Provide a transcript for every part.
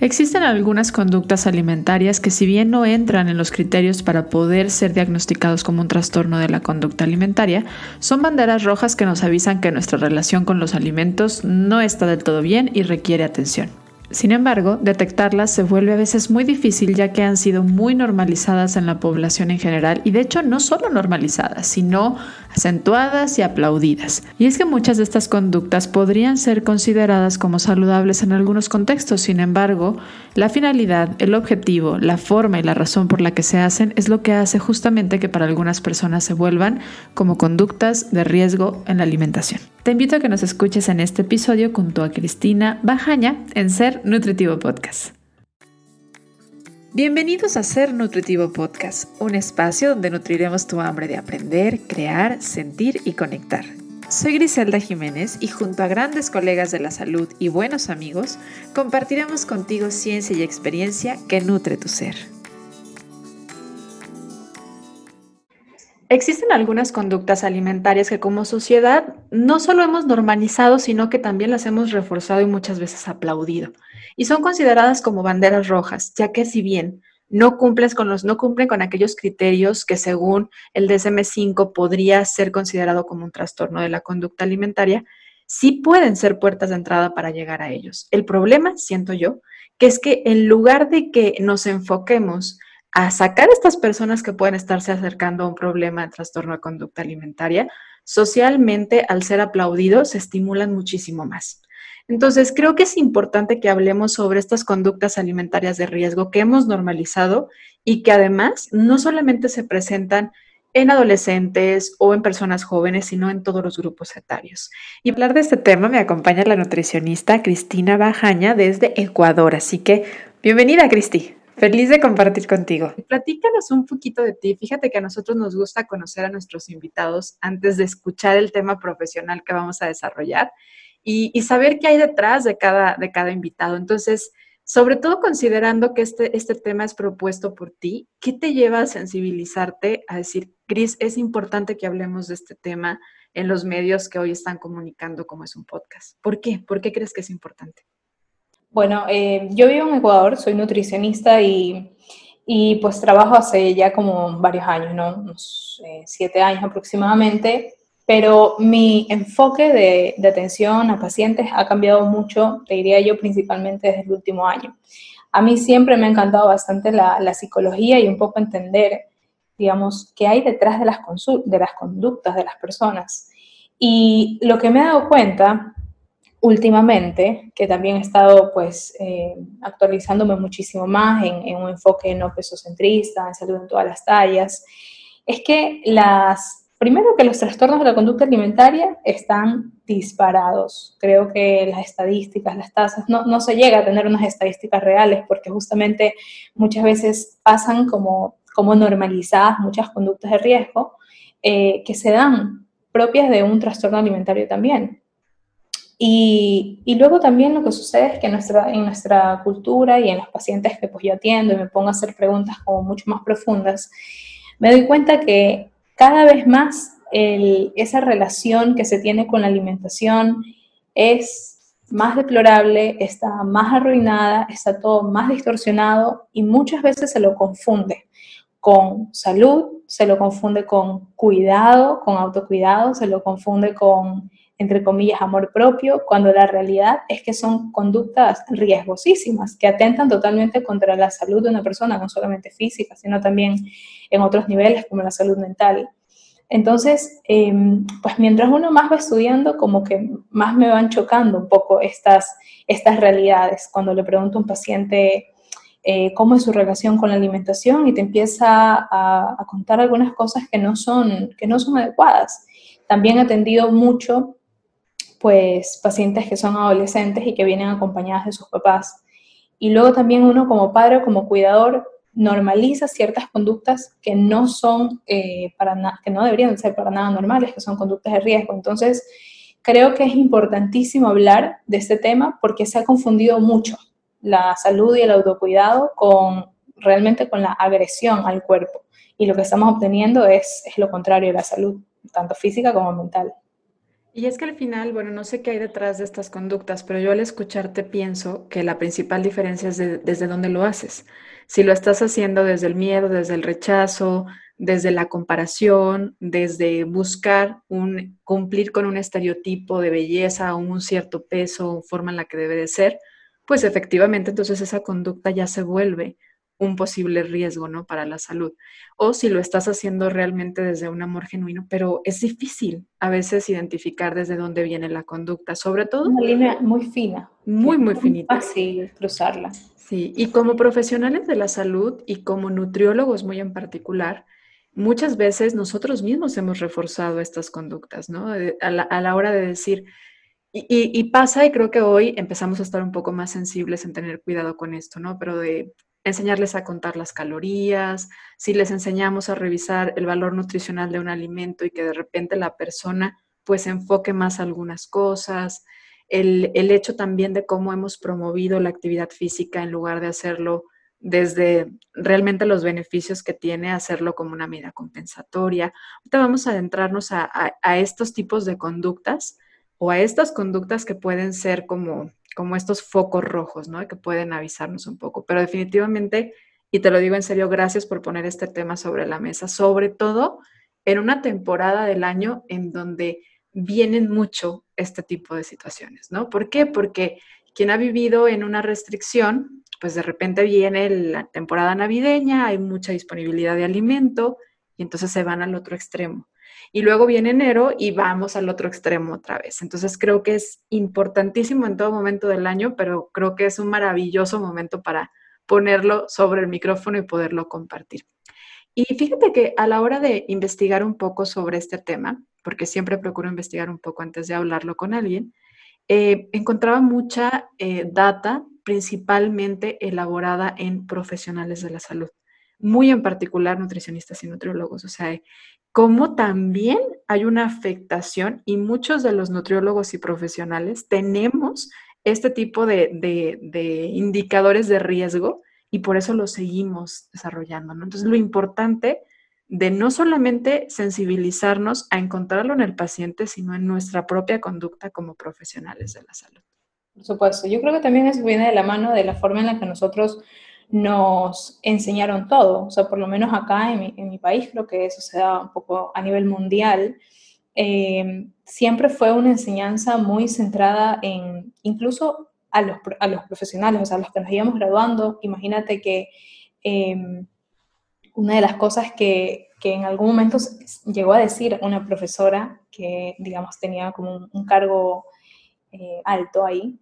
Existen algunas conductas alimentarias que si bien no entran en los criterios para poder ser diagnosticados como un trastorno de la conducta alimentaria, son banderas rojas que nos avisan que nuestra relación con los alimentos no está del todo bien y requiere atención. Sin embargo, detectarlas se vuelve a veces muy difícil ya que han sido muy normalizadas en la población en general y de hecho no solo normalizadas, sino acentuadas y aplaudidas. Y es que muchas de estas conductas podrían ser consideradas como saludables en algunos contextos, sin embargo, la finalidad, el objetivo, la forma y la razón por la que se hacen es lo que hace justamente que para algunas personas se vuelvan como conductas de riesgo en la alimentación. Te invito a que nos escuches en este episodio junto a Cristina Bajaña en Ser Nutritivo Podcast. Bienvenidos a Ser Nutritivo Podcast, un espacio donde nutriremos tu hambre de aprender, crear, sentir y conectar. Soy Griselda Jiménez y junto a grandes colegas de la salud y buenos amigos, compartiremos contigo ciencia y experiencia que nutre tu ser. Existen algunas conductas alimentarias que como sociedad no solo hemos normalizado, sino que también las hemos reforzado y muchas veces aplaudido. Y son consideradas como banderas rojas, ya que si bien no cumples con los, no cumplen con aquellos criterios que según el DSM-5 podría ser considerado como un trastorno de la conducta alimentaria, sí pueden ser puertas de entrada para llegar a ellos. El problema, siento yo, que es que en lugar de que nos enfoquemos a sacar a estas personas que pueden estarse acercando a un problema de trastorno de conducta alimentaria, socialmente, al ser aplaudidos, se estimulan muchísimo más. Entonces, creo que es importante que hablemos sobre estas conductas alimentarias de riesgo que hemos normalizado y que además no solamente se presentan en adolescentes o en personas jóvenes, sino en todos los grupos etarios. Y hablar de este tema me acompaña la nutricionista Cristina Bajaña desde Ecuador. Así que, bienvenida, Cristi. Feliz de compartir contigo. Platícanos un poquito de ti. Fíjate que a nosotros nos gusta conocer a nuestros invitados antes de escuchar el tema profesional que vamos a desarrollar y, saber qué hay detrás de cada, de cada invitado. Entonces, sobre todo considerando que este, este tema es propuesto por ti, ¿qué te lleva a sensibilizarte a decir, Cris, es importante que hablemos de este tema en los medios que hoy están comunicando como es un podcast? ¿Por qué? ¿Por qué crees que es importante? Bueno, eh, yo vivo en Ecuador, soy nutricionista y, y, pues trabajo hace ya como varios años, ¿no? Unos eh, siete años aproximadamente, pero mi enfoque de, de, atención a pacientes ha cambiado mucho, te diría yo, principalmente desde el último año. A mí siempre me ha encantado bastante la, la psicología y un poco entender, digamos, qué hay detrás de las, de las conductas de las personas. Y lo que me he dado cuenta últimamente, que también he estado pues eh, actualizándome muchísimo más en, un enfoque no pesocentrista, en salud en todas las tallas, es que las, primero que los trastornos de la conducta alimentaria están disparados. Creo que las estadísticas, las tasas, no, no se llega a tener unas estadísticas reales porque justamente muchas veces pasan como, como normalizadas muchas conductas de riesgo eh, que se dan propias de un trastorno alimentario también. Y, y, luego también lo que sucede es que nuestra, en nuestra cultura y en los pacientes que pues yo atiendo y me pongo a hacer preguntas como mucho más profundas, me doy cuenta que cada vez más esa relación que se tiene con la alimentación es más deplorable, está más arruinada, está todo más distorsionado y muchas veces se lo confunde con salud, se lo confunde con cuidado, con autocuidado, se lo confunde con entre comillas, amor propio, cuando la realidad es que son conductas riesgosísimas, que atentan totalmente contra la salud de una persona, no solamente física, sino también en otros niveles como la salud mental. Entonces, em, pues mientras uno más va estudiando, como que más me van chocando un poco estas, estas realidades. Cuando le pregunto a un paciente eh, cómo es su relación con la alimentación y te empieza a, contar algunas cosas que no, son, que no son adecuadas. También he atendido mucho pues pacientes que son adolescentes y que vienen acompañadas de sus papás. Y luego también uno como padre o como cuidador normaliza ciertas conductas que no son eh, para que no deberían ser para nada normales, que son conductas de riesgo. Entonces, creo que es importantísimo hablar de este tema porque se ha confundido mucho la salud y el autocuidado con realmente con la agresión al cuerpo. Y lo que estamos obteniendo es, es lo contrario de la salud, tanto física como mental. Y es que al final, bueno, no sé qué hay detrás de estas conductas, pero yo al escucharte pienso que la principal diferencia es desde dónde lo haces. Si lo estás haciendo desde el miedo, desde el rechazo, desde la comparación, desde buscar cumplir con un estereotipo de belleza o un cierto peso o forma en la que debe de ser, pues efectivamente entonces esa conducta ya se vuelve un posible riesgo, ¿no? Para la salud. O si lo estás haciendo realmente desde un amor genuino, pero es difícil a veces identificar desde dónde viene la conducta, sobre todo. Una línea muy fina. Muy, muy finita. Fácil cruzarla. Sí, y como profesionales de la salud y como nutriólogos muy en particular, muchas veces nosotros mismos hemos reforzado estas conductas, ¿no? A la, hora de decir, y, y, pasa, y creo que hoy empezamos a estar un poco más sensibles en tener cuidado con esto, ¿no? Pero de enseñarles a contar las calorías, si les enseñamos a revisar el valor nutricional de un alimento y que de repente la persona pues enfoque más algunas cosas, el, el hecho también de cómo hemos promovido la actividad física en lugar de hacerlo desde realmente los beneficios que tiene hacerlo como una medida compensatoria. Ahorita vamos a adentrarnos a, a, estos tipos de conductas o a estas conductas que pueden ser como como estos focos rojos, ¿no? Que pueden avisarnos un poco. Pero definitivamente, y te lo digo en serio, gracias por poner este tema sobre la mesa, sobre todo en una temporada del año en donde vienen mucho este tipo de situaciones, ¿no? ¿Por qué? Porque quien ha vivido en una restricción, pues de repente viene la temporada navideña, hay mucha disponibilidad de alimento y entonces se van al otro extremo. Y luego viene enero y vamos al otro extremo otra vez. Entonces creo que es importantísimo en todo momento del año, pero creo que es un maravilloso momento para ponerlo sobre el micrófono y poderlo compartir. Y fíjate que a la hora de investigar un poco sobre este tema, porque siempre procuro investigar un poco antes de hablarlo con alguien, eh, encontraba mucha eh, data principalmente elaborada en profesionales de la salud, muy en particular nutricionistas y nutriólogos. O sea, como también hay una afectación y muchos de los nutriólogos y profesionales tenemos este tipo de, indicadores de riesgo y por eso lo seguimos desarrollando. Entonces, lo importante de no solamente sensibilizarnos a encontrarlo en el paciente, sino en nuestra propia conducta como profesionales de la salud. Por supuesto, yo creo que también eso viene de la mano de la forma en la que nosotros nos enseñaron todo. O sea, por lo menos acá en mi, país, creo que eso se da un poco a nivel mundial. Eh, siempre fue una enseñanza muy centrada en incluso a los, a los profesionales, o sea, a los que nos íbamos graduando. Imagínate que em, una de las cosas que, que, en algún momento llegó a decir una profesora que, digamos, tenía como un, cargo eh, alto ahí,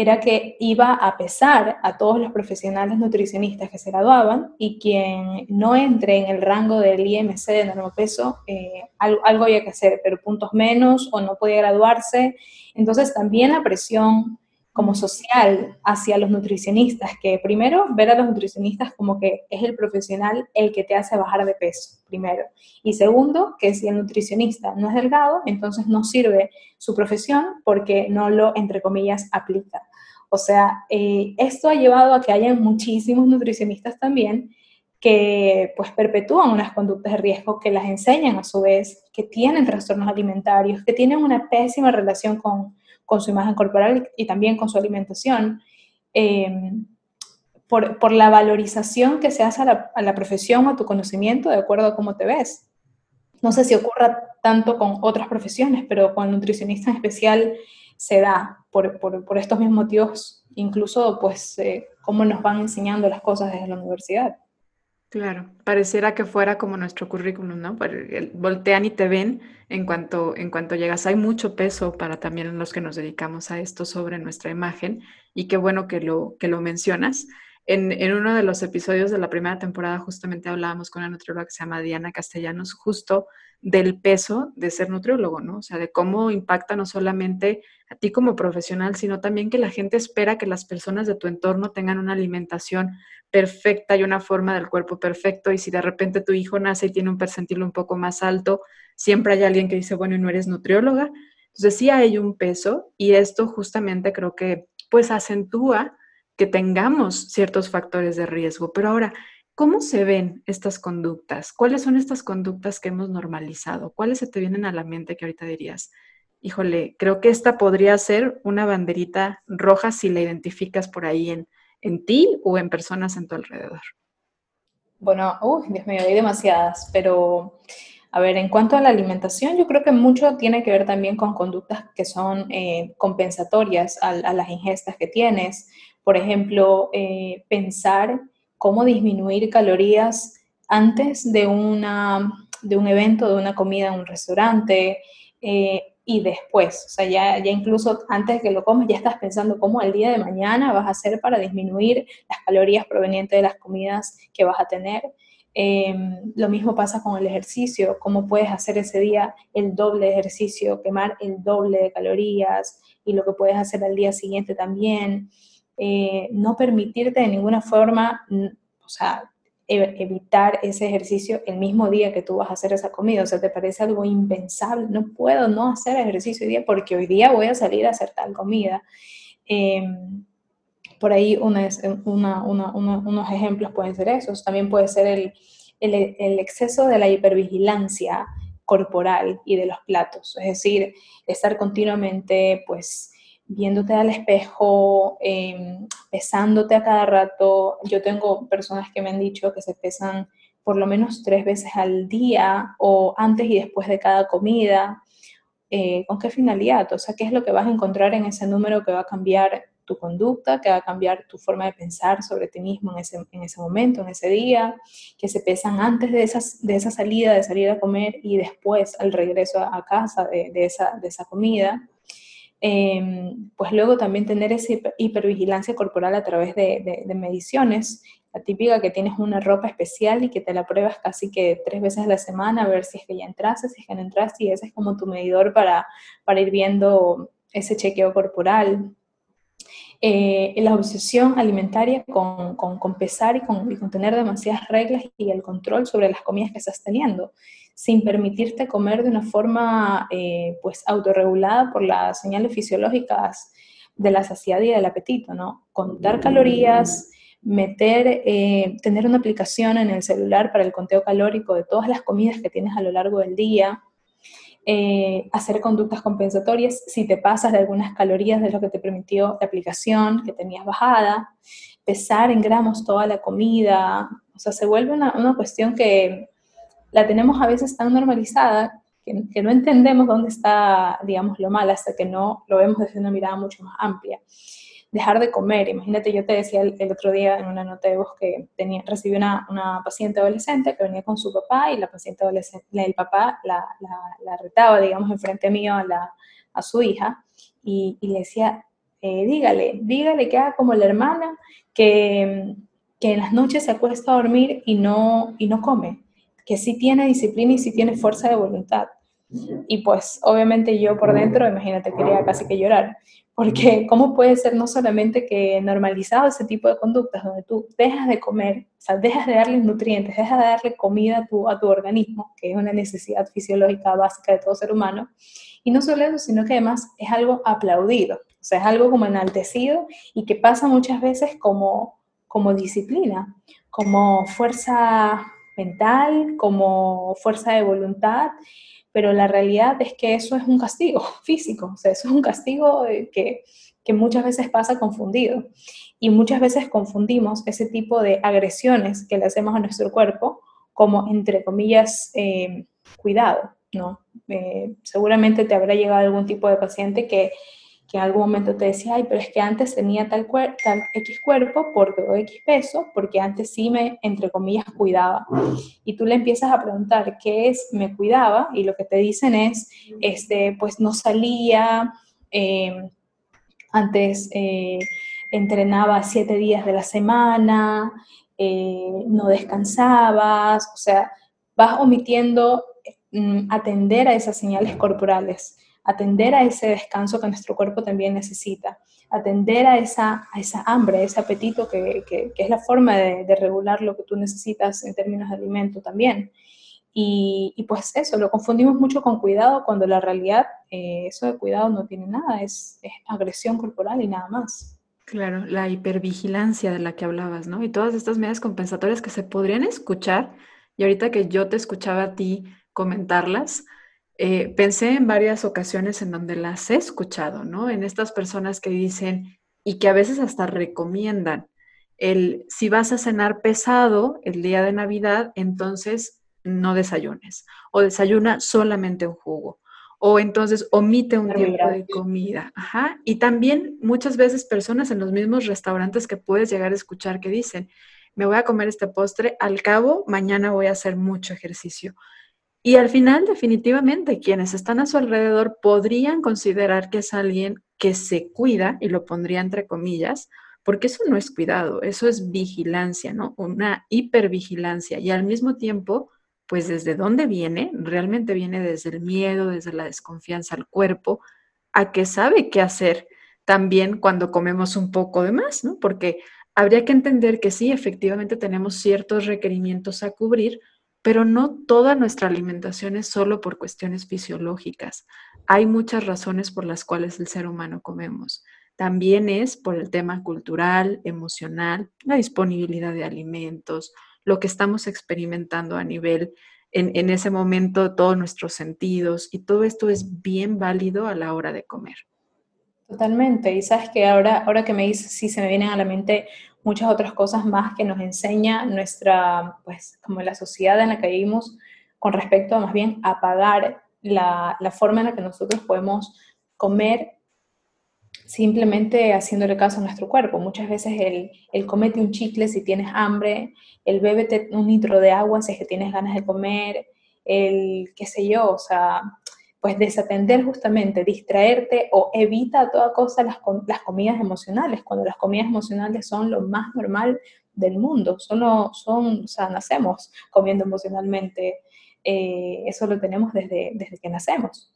era que iba a pesar a todos los profesionales nutricionistas que se graduaban y quien no entre en el rango del IMC de normo peso, eh, algo, algo, había que hacer, pero puntos menos o no podía graduarse. Entonces también la presión como social hacia los nutricionistas, que primero ver a los nutricionistas como que es el profesional el que te hace bajar de peso, primero. Y segundo, que si el nutricionista no es delgado, entonces no sirve su profesión porque no lo, entre comillas, aplica. O sea, eh, esto ha llevado a que haya muchísimos nutricionistas también que pues perpetúan unas conductas de riesgo, que las enseñan a su vez, que tienen trastornos alimentarios, que tienen una pésima relación con con su imagen corporal y también con su alimentación, em, por, la valorización que se hace a la, profesión o a tu conocimiento de acuerdo a cómo te ves. No sé si ocurra tanto con otras profesiones, pero con nutricionista en especial se da por, estos mismos motivos, incluso pues eh, cómo nos van enseñando las cosas desde la universidad. Claro, pareciera que fuera como nuestro currículum, ¿no? Voltean y te ven en cuanto, en cuanto llegas. Hay mucho peso para también los que nos dedicamos a esto sobre nuestra imagen y qué bueno que lo, que lo mencionas. En, en, uno de los episodios de la primera temporada justamente hablábamos con una nutrióloga que se llama Diana Castellanos justo del peso de ser nutriólogo, ¿no? O sea, de cómo impacta no solamente a ti como profesional, sino también que la gente espera que las personas de tu entorno tengan una alimentación perfecta y una forma del cuerpo perfecto. Y si de repente tu hijo nace y tiene un percentil un poco más alto, siempre hay alguien que dice, bueno, ¿y no eres nutrióloga? Entonces sí hay un peso y esto justamente creo que pues acentúa que tengamos ciertos factores de riesgo. Pero ahora, ¿cómo se ven estas conductas? ¿Cuáles son estas conductas que hemos normalizado? ¿Cuáles se te vienen a la mente que ahorita dirías? Híjole, creo que esta podría ser una banderita roja si la identificas por ahí en, en ti o en personas en tu alrededor. Bueno, uy, Dios mío, hay demasiadas, pero a ver, en cuanto a la alimentación, yo creo que mucho tiene que ver también con conductas que son eh, compensatorias a, las ingestas que tienes. Por ejemplo, eh, pensar cómo disminuir calorías antes de, una, de un evento, de una comida en un restaurante eh, y después. O sea, ya, ya incluso antes de que lo comes, ya estás pensando cómo el día de mañana vas a hacer para disminuir las calorías provenientes de las comidas que vas a tener. Em, lo mismo pasa con el ejercicio, cómo puedes hacer ese día el doble ejercicio, quemar el doble de calorías y lo que puedes hacer al día siguiente también. Eh, no permitirte de ninguna forma, o sea, evitar ese ejercicio el mismo día que tú vas a hacer esa comida. O sea, te parece algo impensable. No puedo no hacer ejercicio hoy día porque hoy día voy a salir a hacer tal comida. Em, por ahí unos ejemplos pueden ser esos. También puede ser el, el, exceso de la hipervigilancia corporal y de los platos. Es decir, estar continuamente, pues, viéndote al espejo, em, pesándote a cada rato. Yo tengo personas que me han dicho que se pesan por lo menos tres veces al día o antes y después de cada comida. Eh, ¿Con qué finalidad? O sea, ¿qué es lo que vas a encontrar en ese número que va a cambiar tu conducta, que va a cambiar tu forma de pensar sobre ti mismo en ese, en ese momento, en ese día, que se pesan antes de, esas, de esa salida, de salir a comer y después al regreso a, casa de, de, esa, de esa comida? Em, pues luego también tener esa hipervigilancia corporal a través de, mediciones, la típica que tienes una ropa especial y que te la pruebas casi que tres veces a la semana a ver si es que ya entraste, si es que no entraste, y ese es como tu medidor para, para ir viendo ese chequeo corporal. Eh, la obsesión alimentaria con, con, pesar y con, y con, tener demasiadas reglas y el control sobre las comidas que estás teniendo sin permitirte comer de una forma eh, pues autorregulada por las señales fisiológicas de la saciedad y del apetito, ¿no? Contar calorías, meter, eh, tener una aplicación en el celular para el conteo calórico de todas las comidas que tienes a lo largo del día, eh, hacer conductas compensatorias si te pasas de algunas calorías de lo que te permitió la aplicación que tenías bajada, pesar en gramos toda la comida, o sea, se vuelve una, una cuestión que la tenemos a veces tan normalizada que, no entendemos dónde está, digamos, lo mal hasta que no lo vemos desde una mirada mucho más amplia. Dejar de comer. Imagínate, yo te decía el, otro día en una nota de voz que tenía, recibí una, una, paciente adolescente que venía con su papá y la paciente adolescente, el papá la, la, retaba, digamos, enfrente mío a, la, a su hija y, y le decía, eh, dígale, dígale que haga como la hermana, que, que en las noches se acuesta a dormir y no, y no come que sí tiene disciplina y sí tiene fuerza de voluntad. Y pues obviamente yo por dentro, imagínate, quería casi que llorar, porque ¿cómo puede ser no solamente que normalizado ese tipo de conductas donde tú dejas de comer, o sea, dejas de darle nutrientes, dejas de darle comida a tu, a tu organismo, que es una necesidad fisiológica básica de todo ser humano, y no solo eso, sino que además es algo aplaudido, o sea, es algo como enaltecido y que pasa muchas veces como, como disciplina, como fuerza mental, como fuerza de voluntad, pero la realidad es que eso es un castigo físico, o sea, eso es un castigo eh, que, que muchas veces pasa confundido. Y muchas veces confundimos ese tipo de agresiones que le hacemos a nuestro cuerpo como, entre comillas, eh, cuidado, ¿no? Eh, seguramente te habrá llegado algún tipo de paciente que que en algún momento te decía, ay, pero es que antes tenía tal, tal X cuerpo por X peso, porque antes sí me, entre comillas, cuidaba. Y tú le empiezas a preguntar qué es me cuidaba y lo que te dicen es, este, pues no salía, em, antes eh, entrenaba siete días de la semana, eh, no descansabas, o sea, vas omitiendo mm, atender a esas señales corporales atender a ese descanso que nuestro cuerpo también necesita, atender a esa, a esa hambre, ese apetito que, que, es la forma de, regular lo que tú necesitas en términos de alimento también. Y, y pues eso, lo confundimos mucho con cuidado cuando la realidad eh, eso de cuidado no tiene nada, es, es agresión corporal y nada más. Claro, la hipervigilancia de la que hablabas, ¿no? Y todas estas medidas compensatorias que se podrían escuchar, y ahorita que yo te escuchaba a ti comentarlas, eh, pensé en varias ocasiones en donde las he escuchado, ¿no? En estas personas que dicen y que a veces hasta recomiendan el, si vas a cenar pesado el día de Navidad, entonces no desayunes o desayuna solamente un jugo o entonces omite un tiempo de comida. Ajá. Y también muchas veces personas en los mismos restaurantes que puedes llegar a escuchar que dicen, me voy a comer este postre, al cabo mañana voy a hacer mucho ejercicio. Y al final, definitivamente, quienes están a su alrededor podrían considerar que es alguien que se cuida, y lo pondría entre comillas, porque eso no es cuidado, eso es vigilancia, ¿no? Una hipervigilancia. Y al mismo tiempo, pues desde dónde viene, realmente viene desde el miedo, desde la desconfianza al cuerpo, a que sabe qué hacer también cuando comemos un poco de más, ¿no? Porque habría que entender que sí, efectivamente tenemos ciertos requerimientos a cubrir, pero no toda nuestra alimentación es solo por cuestiones fisiológicas. Hay muchas razones por las cuales el ser humano comemos. También es por el tema cultural, emocional, la disponibilidad de alimentos, lo que estamos experimentando a nivel, en, ese momento, todos nuestros sentidos, y todo esto es bien válido a la hora de comer. Totalmente, y sabes que ahora, ahora que me dices, sí se me vienen a la mente muchas otras cosas más que nos enseña nuestra, pues como la sociedad en la que vivimos con respecto a más bien apagar la, la forma en la que nosotros podemos comer simplemente haciéndole caso a nuestro cuerpo. Muchas veces el, el comete un chicle si tienes hambre, el bébete un litro de agua si es que tienes ganas de comer, el qué sé yo, o sea, pues desatender justamente, distraerte o evita a toda cosa las, las comidas emocionales, cuando las comidas emocionales son lo más normal del mundo, son, son o sea, nacemos comiendo emocionalmente, eh, eso lo tenemos desde, desde que nacemos.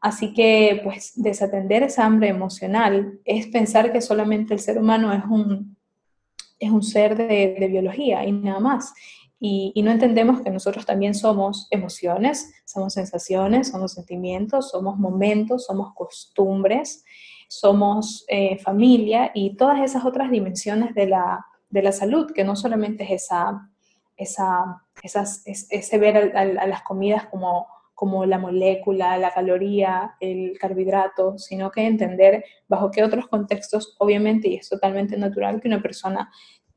Así que, pues, desatender esa hambre emocional es pensar que solamente el ser humano es un, es un ser de, biología y nada más. Y, no entendemos que nosotros también somos emociones, somos sensaciones, somos sentimientos, somos momentos, somos costumbres, somos eh, familia y todas esas otras dimensiones de la, de la salud, que no solamente es esa, esa, esas, ese ver a las comidas como como la molécula, la caloría, el carbohidrato, sino que entender bajo qué otros contextos, obviamente, y es totalmente natural que una persona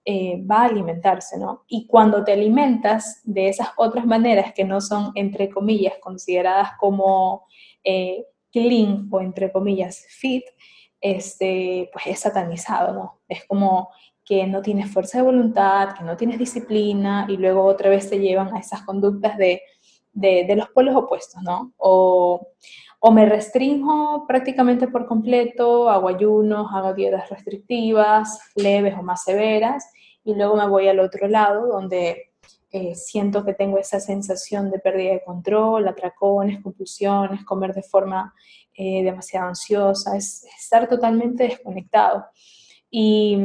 eh, va a alimentarse, ¿no? Y cuando te alimentas de esas otras maneras que no son, entre comillas, consideradas como eh, clean o, entre comillas, fit, este, pues es satanizado, ¿no? Es como que no tienes fuerza de voluntad, que no tienes disciplina y luego otra vez te llevan a esas conductas de de, los polos opuestos, ¿no? O, me restringo prácticamente por completo, hago ayunos, hago dietas restrictivas, leves o más severas, y luego me voy al otro lado donde eh, siento que tengo esa sensación de pérdida de control, atracones, compulsiones, comer de forma eh, demasiado ansiosa, es, estar totalmente desconectado. Y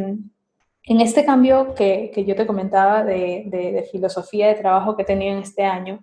en este cambio que, yo te comentaba de, de, filosofía de trabajo que he tenido en este año,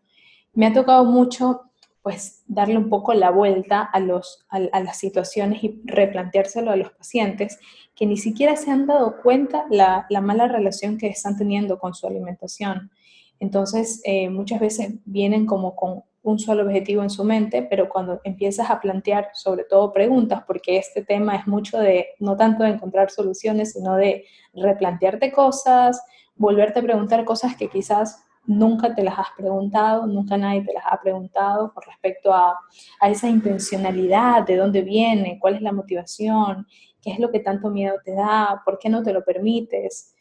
me ha tocado mucho pues darle un poco la vuelta a, los, a, las situaciones y replanteárselo a los pacientes que ni siquiera se han dado cuenta la, la mala relación que están teniendo con su alimentación. Entonces, eh, muchas veces vienen como con un solo objetivo en su mente, pero cuando empiezas a plantear sobre todo preguntas, porque este tema es mucho de, no tanto de encontrar soluciones, sino de replantearte cosas, volverte a preguntar cosas que quizás nunca te las has preguntado, nunca nadie te las ha preguntado con respecto a, esa intencionalidad, de dónde viene, cuál es la motivación, qué es lo que tanto miedo te da, por qué no te lo permites.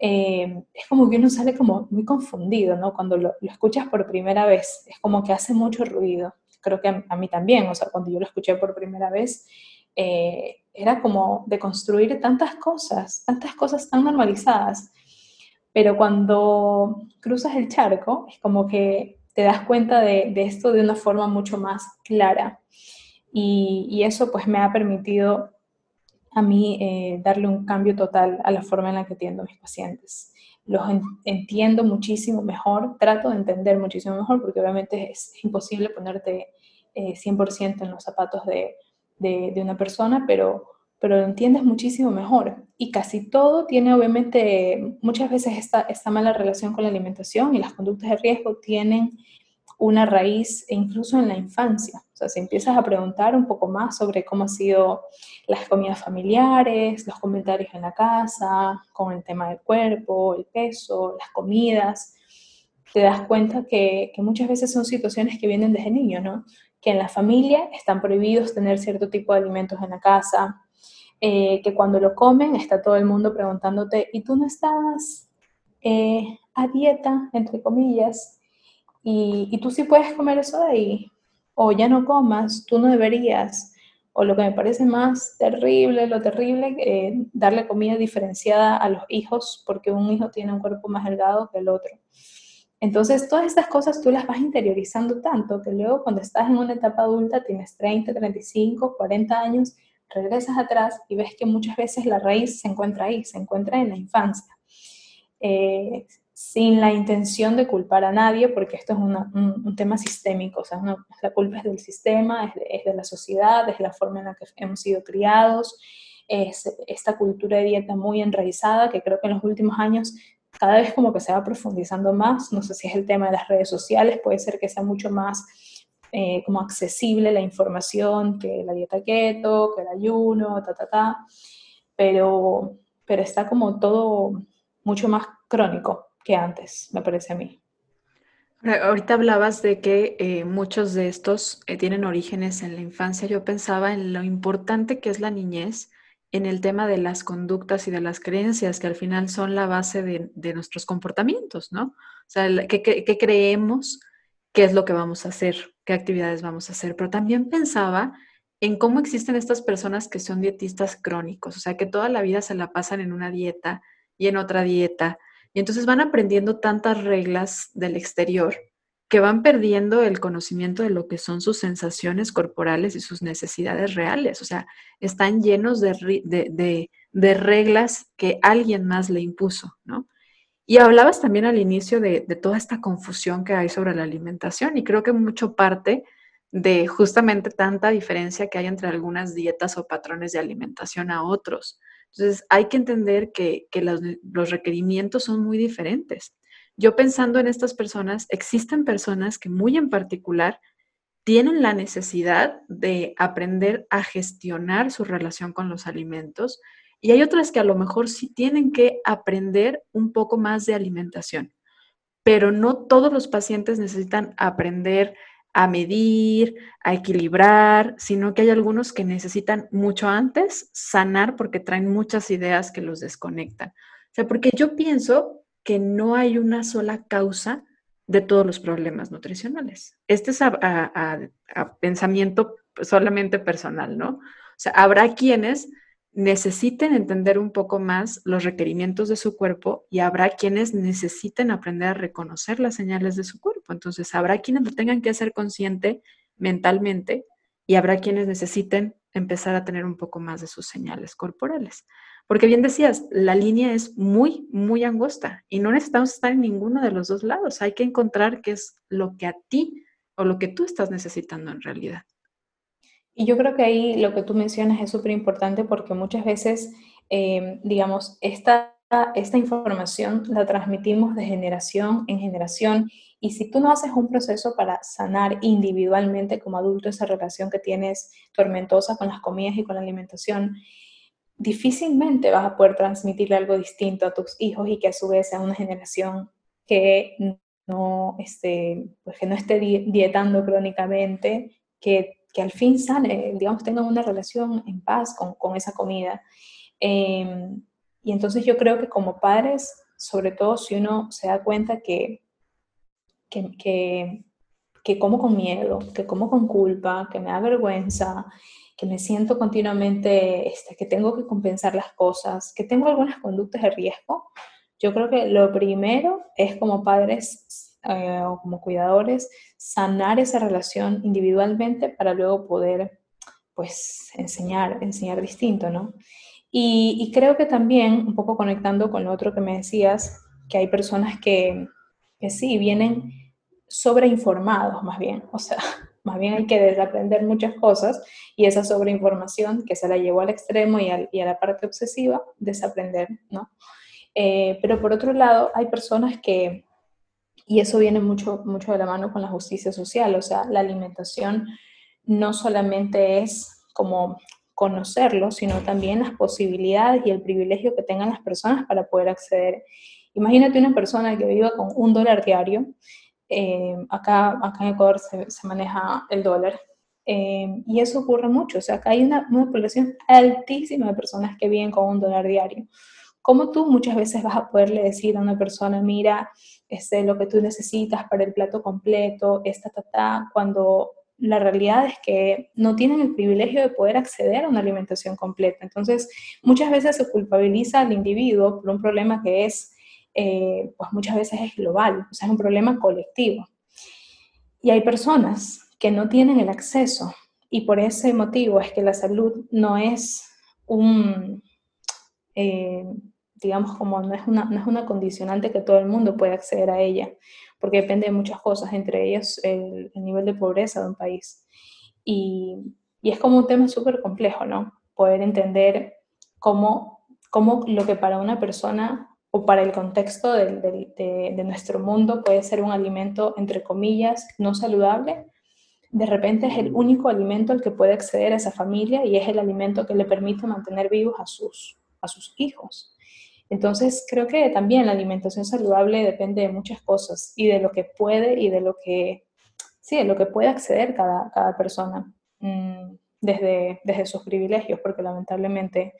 Eh, es como que uno sale como muy confundido, ¿no? Cuando lo, escuchas por primera vez, es como que hace mucho ruido. Creo que a, mí también, o sea, cuando yo lo escuché por primera vez, eh, era como de construir tantas cosas, tantas cosas tan normalizadas pero cuando cruzas el charco es como que te das cuenta de, esto de una forma mucho más clara. Y, eso pues me ha permitido a mí eh, darle un cambio total a la forma en la que atiendo a mis pacientes. Los entiendo muchísimo mejor, trato de entender muchísimo mejor, porque obviamente es imposible ponerte 100% eh, en los zapatos de, de una persona, pero pero lo entiendes muchísimo mejor. Y casi todo tiene obviamente muchas veces esta, esta mala relación con la alimentación y las conductas de riesgo tienen una raíz incluso en la infancia. O sea, si empiezas a preguntar un poco más sobre cómo han sido las comidas familiares, los comentarios en la casa, con el tema del cuerpo, el peso, las comidas, te das cuenta que, muchas veces son situaciones que vienen desde niño, ¿no? Que en la familia están prohibidos tener cierto tipo de alimentos en la casa, eh, que cuando lo comen está todo el mundo preguntándote, ¿y tú no estabas eh, a dieta, entre comillas? Y, tú sí puedes comer eso de ahí, o ya no comas, tú no deberías, o lo que me parece más terrible, lo terrible, eh, darle comida diferenciada a los hijos porque un hijo tiene un cuerpo más delgado que el otro. Entonces, todas estas cosas tú las vas interiorizando tanto que luego cuando estás en una etapa adulta, tienes 30, 35, 40 años, regresas atrás y ves que muchas veces la raíz se encuentra ahí, se encuentra en la infancia. Eh, sin la intención de culpar a nadie, porque esto es un, tema sistémico, o sea, la culpa es del sistema, es de, la sociedad, es la forma en la que hemos sido criados, es esta cultura de dieta muy enraizada que creo que en los últimos años cada vez como que se va profundizando más, no sé si es el tema de las redes sociales, puede ser que sea mucho más eh, como accesible la información que la dieta keto, que el ayuno, ta, ta, ta, pero, pero está como todo mucho más crónico que antes, me parece a mí. Ahorita hablabas de que eh, muchos de estos eh, tienen orígenes en la infancia. Yo pensaba en lo importante que es la niñez en el tema de las conductas y de las creencias, que al final son la base de, nuestros comportamientos, ¿no? O sea, ¿qué, creemos? ¿Qué es lo que vamos a hacer? ¿Qué actividades vamos a hacer? Pero también pensaba en cómo existen estas personas que son dietistas crónicos, o sea, que toda la vida se la pasan en una dieta y en otra dieta y entonces van aprendiendo tantas reglas del exterior que van perdiendo el conocimiento de lo que son sus sensaciones corporales y sus necesidades reales. O sea, están llenos de, reglas que alguien más le impuso, ¿no? Y hablabas también al inicio de, toda esta confusión que hay sobre la alimentación y creo que mucho parte de justamente tanta diferencia que hay entre algunas dietas o patrones de alimentación a otros. Entonces, hay que entender que, los, requerimientos son muy diferentes. Yo pensando en estas personas, existen personas que muy en particular tienen la necesidad de aprender a gestionar su relación con los alimentos y hay otras que a lo mejor sí tienen que aprender un poco más de alimentación, pero no todos los pacientes necesitan aprender a medir, a equilibrar, sino que hay algunos que necesitan mucho antes sanar porque traen muchas ideas que los desconectan. O sea, porque yo pienso que no hay una sola causa de todos los problemas nutricionales. Este es a, pensamiento solamente personal, ¿no? O sea, habrá quienes necesiten entender un poco más los requerimientos de su cuerpo y habrá quienes necesiten aprender a reconocer las señales de su cuerpo. Entonces, habrá quienes lo tengan que hacer consciente mentalmente y habrá quienes necesiten empezar a tener un poco más de sus señales corporales. Porque bien decías, la línea es muy, muy angosta y no necesitamos estar en ninguno de los dos lados. Hay que encontrar qué es lo que a ti o lo que tú estás necesitando en realidad. Y yo creo que ahí lo que tú mencionas es súper importante porque muchas veces, eh, digamos, esta, esta información la transmitimos de generación en generación y si tú no haces un proceso para sanar individualmente como adulto esa relación que tienes tormentosa con las comidas y con la alimentación, difícilmente vas a poder transmitirle algo distinto a tus hijos y que a su vez sea una generación que no, esté, pues que no esté dietando crónicamente, que que al fin sale, digamos, tengan una relación en paz con, esa comida. Em, y entonces yo creo que como padres, sobre todo si uno se da cuenta que, que, que, como con miedo, que como con culpa, que me da vergüenza, que me siento continuamente, este, que tengo que compensar las cosas, que tengo algunas conductas de riesgo, yo creo que lo primero es como padres eh, o como cuidadores, sanar esa relación individualmente para luego poder, pues, enseñar, enseñar distinto, ¿no? Y, creo que también, un poco conectando con lo otro que me decías, que hay personas que, que sí, vienen sobreinformados más bien, o sea, más bien hay que desaprender muchas cosas y esa sobreinformación que se la llevó al extremo y, y a la parte obsesiva, desaprender, ¿no? Eh, pero por otro lado, hay personas que y eso viene mucho, mucho de la mano con la justicia social, o sea, la alimentación no solamente es como conocerlo, sino también las posibilidades y el privilegio que tengan las personas para poder acceder. Imagínate una persona que viva con un dólar diario, eh, acá, acá en Ecuador se, se maneja el dólar, eh, y eso ocurre mucho, o sea, acá hay una, una, población altísima de personas que viven con un dólar diario. ¿Cómo tú muchas veces vas a poderle decir a una persona, mira, este, lo que tú necesitas para el plato completo, esta, ta, ta, cuando la realidad es que no tienen el privilegio de poder acceder a una alimentación completa. Entonces, muchas veces se culpabiliza al individuo por un problema que es, eh, pues muchas veces es global, o sea, es un problema colectivo. Y hay personas que no tienen el acceso y por ese motivo es que la salud no es un, eh, digamos, como no es, una, no es una condicionante que todo el mundo pueda acceder a ella porque depende de muchas cosas, entre ellas el, nivel de pobreza de un país. Y, y es como un tema súper complejo, ¿no? Poder entender cómo, cómo, lo que para una persona o para el contexto de, de, de, nuestro mundo puede ser un alimento, entre comillas, no saludable, de repente es el único alimento al que puede acceder a esa familia y es el alimento que le permite mantener vivos a sus, a sus hijos. Entonces, creo que también la alimentación saludable depende de muchas cosas y de lo que puede y de lo que, sí, de lo que puede acceder cada, cada persona mmm, desde, desde sus privilegios, porque lamentablemente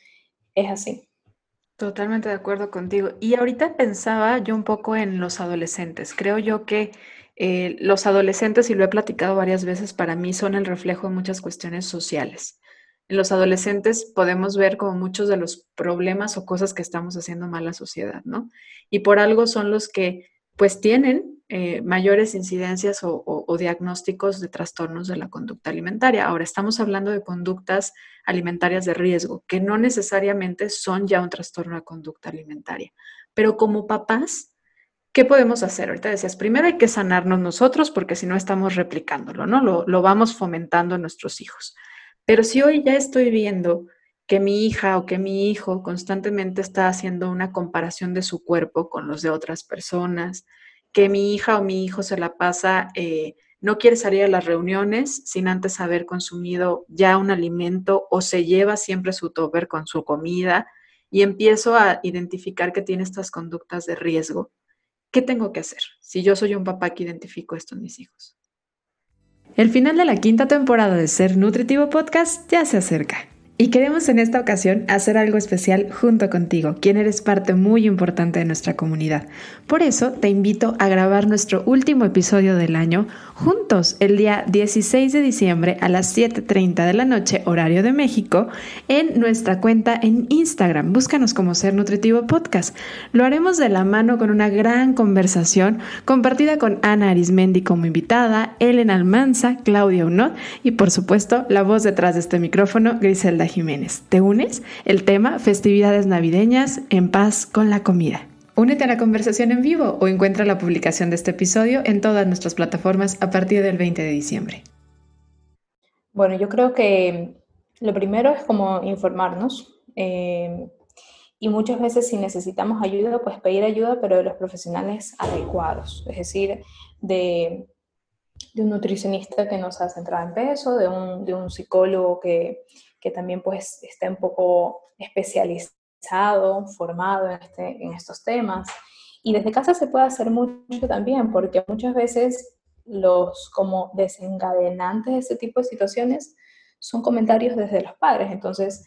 es así. Totalmente de acuerdo contigo. Y ahorita pensaba yo un poco en los adolescentes. Creo yo que eh, los adolescentes, y lo he platicado varias veces, para mí son el reflejo de muchas cuestiones sociales en los adolescentes podemos ver como muchos de los problemas o cosas que estamos haciendo mal a la sociedad, ¿no? Y por algo son los que pues tienen eh, mayores incidencias o, diagnósticos de trastornos de la conducta alimentaria. Ahora, estamos hablando de conductas alimentarias de riesgo, que no necesariamente son ya un trastorno de conducta alimentaria. Pero como papás, ¿qué podemos hacer? Ahorita decías, primero hay que sanarnos nosotros porque si no estamos replicándolo, ¿no? Lo, lo vamos fomentando en nuestros hijos. Pero si hoy ya estoy viendo que mi hija o que mi hijo constantemente está haciendo una comparación de su cuerpo con los de otras personas, que mi hija o mi hijo se la pasa, eh, no quiere salir a las reuniones sin antes haber consumido ya un alimento o se lleva siempre su topper con su comida y empiezo a identificar que tiene estas conductas de riesgo. ¿Qué tengo que hacer si yo soy un papá que identifico esto en mis hijos? El final de la quinta temporada de Ser Nutritivo Podcast ya se acerca. Y queremos en esta ocasión hacer algo especial junto contigo, quien eres parte muy importante de nuestra comunidad. Por eso te invito a grabar nuestro último episodio del año juntos el día 16 de diciembre a las 7.30 de la noche, horario de México, en nuestra cuenta en Instagram. Búscanos como Ser Nutritivo Podcast. Lo haremos de la mano con una gran conversación compartida con Ana Arismendi como invitada, Ellen Almanza, Claudia Unot y por supuesto la voz detrás de este micrófono, Griselda Jiménez. ¿Te unes? El tema festividades navideñas en paz con la comida. Únete a la conversación en vivo o encuentra la publicación de este episodio en todas nuestras plataformas a partir del 20 de diciembre. Bueno, yo creo que lo primero es como informarnos eh, y muchas veces si necesitamos ayuda, pues pedir ayuda, pero de los profesionales adecuados, es decir, de, de un nutricionista que nos ha centrado en peso, de un, de un psicólogo que, que también pues está un poco especializado, formado en, este, en estos temas. Y desde casa se puede hacer mucho también, porque muchas veces los como desencadenantes de este tipo de situaciones son comentarios desde los padres. Entonces,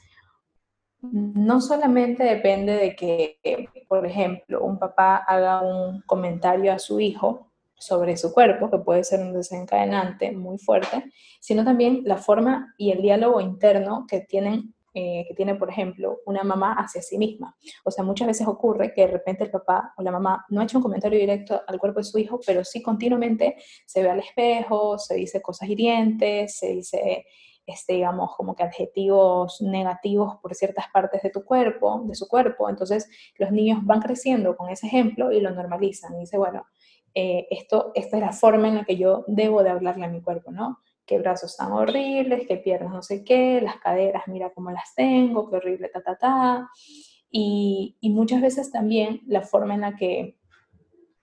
no solamente depende de que, por ejemplo, un papá haga un comentario a su hijo sobre su cuerpo, que puede ser un desencadenante muy fuerte, sino también la forma y el diálogo interno que tienen eh, que tiene, por ejemplo, una mamá hacia sí misma. O sea, muchas veces ocurre que de repente el papá o la mamá no ha hecho un comentario directo al cuerpo de su hijo, pero sí continuamente se ve al espejo, se dice cosas hirientes, se dice, este, digamos, como que adjetivos negativos por ciertas partes de tu cuerpo, de su cuerpo. Entonces, los niños van creciendo con ese ejemplo y lo normalizan. Y dice, bueno, eh, esto, esta es la forma en la que yo debo de hablarle a mi cuerpo, ¿no? Qué brazos tan horribles, qué piernas no sé qué, las caderas, mira cómo las tengo, qué horrible, ta, ta, ta. Y, muchas veces también la forma en la que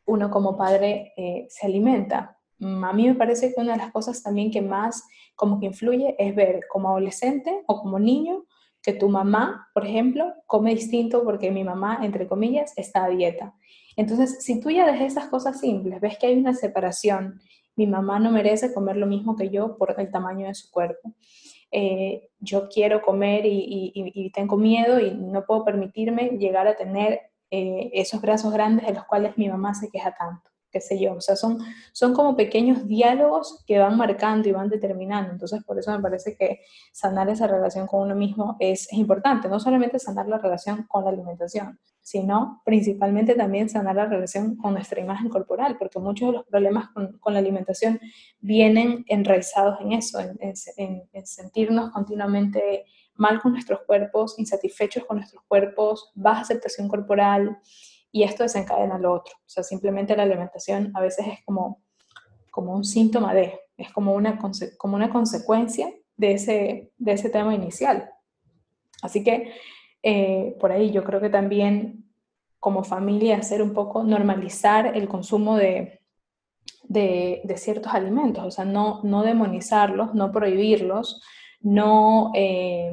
uno como padre eh, se alimenta. Mm, a mí me parece que una de las cosas también que más como que influye es ver como adolescente o como niño que tu mamá, por ejemplo, come distinto porque mi mamá, entre comillas, está a dieta. Entonces, si tú ya desde esas cosas simples ves que hay una separación, mi mamá no merece comer lo mismo que yo por el tamaño de su cuerpo. Eh, yo quiero comer y, tengo miedo y no puedo permitirme llegar a tener eh, esos brazos grandes de los cuales mi mamá se queja tanto qué sé yo, o sea, son, son como pequeños diálogos que van marcando y van determinando, entonces por eso me parece que sanar esa relación con uno mismo es, importante, no solamente sanar la relación con la alimentación, sino principalmente también sanar la relación con nuestra imagen corporal, porque muchos de los problemas con, la alimentación vienen enraizados en eso, en, en sentirnos continuamente mal con nuestros cuerpos, insatisfechos con nuestros cuerpos, baja aceptación corporal, y esto desencadena lo otro. O sea, simplemente la alimentación a veces es como, como un síntoma de, es como una, como una consecuencia de ese, de ese tema inicial. Así que eh, por ahí yo creo que también como familia hacer un poco normalizar el consumo de, de, ciertos alimentos, o sea, no, no demonizarlos, no prohibirlos, no, eh,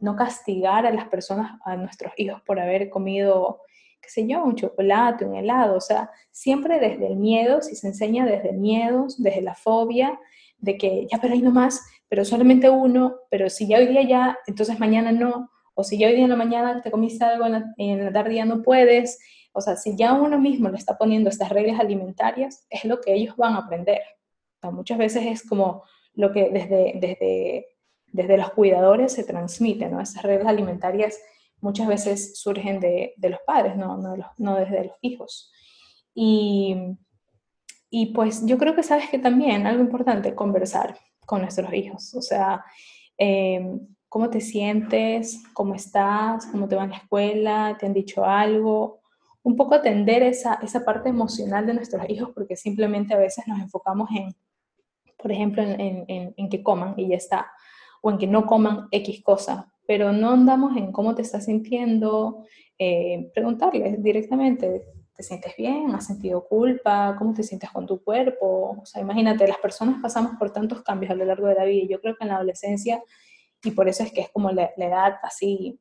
no castigar a las personas, a nuestros hijos por haber comido qué sé yo, un chocolate, un helado, o sea, siempre desde el miedo, si se enseña desde el miedo, desde la fobia, de que ya, pero hay no más, pero solamente uno, pero si ya hoy día ya, entonces mañana no, o si ya hoy en la mañana te comiste algo, en la, en tarde ya no puedes, o sea, si ya uno mismo le está poniendo estas reglas alimentarias, es lo que ellos van a aprender. Muchas veces es como lo que desde, desde, desde los cuidadores se transmite, ¿no? Esas reglas alimentarias muchas veces surgen de, los padres, no, no, desde los hijos. Y, y, pues yo creo que sabes que también algo importante, conversar con nuestros hijos, o sea, em, cómo te sientes, cómo estás, cómo te va en la escuela, te han dicho algo, un poco atender esa, esa parte emocional de nuestros hijos, porque simplemente a veces nos enfocamos en, por ejemplo, en, en, en que coman y ya está, o en que no coman X cosa, pero no andamos en cómo te estás sintiendo, eh, preguntarles directamente, ¿te sientes bien? ¿Has sentido culpa? ¿Cómo te sientes con tu cuerpo? O sea, imagínate, las personas pasamos por tantos cambios a lo largo de la vida y yo creo que en la adolescencia, y por eso es que es como la, edad así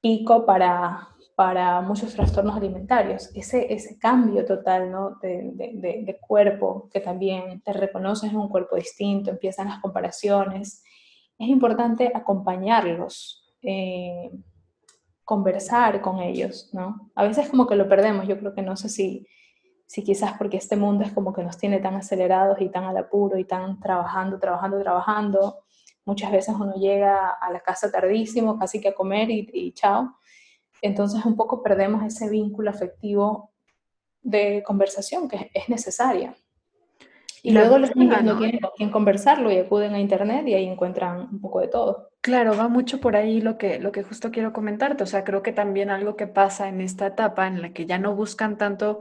pico para, para muchos trastornos alimentarios. Ese, ese cambio total ¿no? de, de, de, cuerpo, que también te reconoces en un cuerpo distinto, empiezan las comparaciones, es importante acompañarlos, eh, conversar con ellos, ¿no? A veces como que lo perdemos, yo creo que no sé si, si quizás porque este mundo es como que nos tiene tan acelerados y tan al apuro y tan trabajando, trabajando, trabajando. Muchas veces uno llega a la casa tardísimo, casi que a comer y, y chao. Entonces un poco perdemos ese vínculo afectivo de conversación que es necesaria. Y luego los niños no tienen con quién conversarlo y acuden a internet y ahí encuentran un poco de todo. Claro, va mucho por ahí lo que, lo que justo quiero comentarte. O sea, creo que también algo que pasa en esta etapa en la que ya no buscan tanto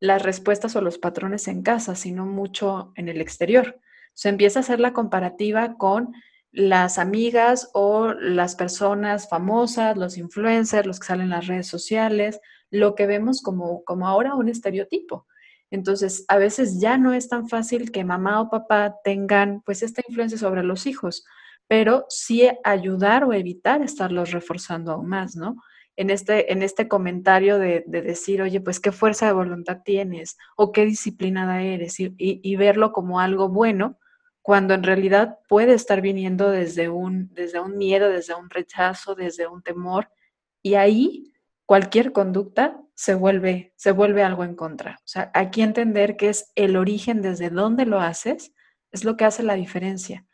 las respuestas o los patrones en casa, sino mucho en el exterior. Se empieza a hacer la comparativa con las amigas o las personas famosas, los influencers, los que salen en las redes sociales, lo que vemos como, como ahora un estereotipo. Entonces, a veces ya no es tan fácil que mamá o papá tengan pues esta influencia sobre los hijos, pero sí ayudar o evitar estarlos reforzando aún más, ¿no? En este, en este comentario de, decir, oye, pues qué fuerza de voluntad tienes o qué disciplinada eres y, y, verlo como algo bueno, cuando en realidad puede estar viniendo desde un, desde un miedo, desde un rechazo, desde un temor. Y ahí cualquier conducta se vuelve, se vuelve algo en contra. O sea, aquí entender que es el origen desde dónde lo haces, es lo que hace la diferencia.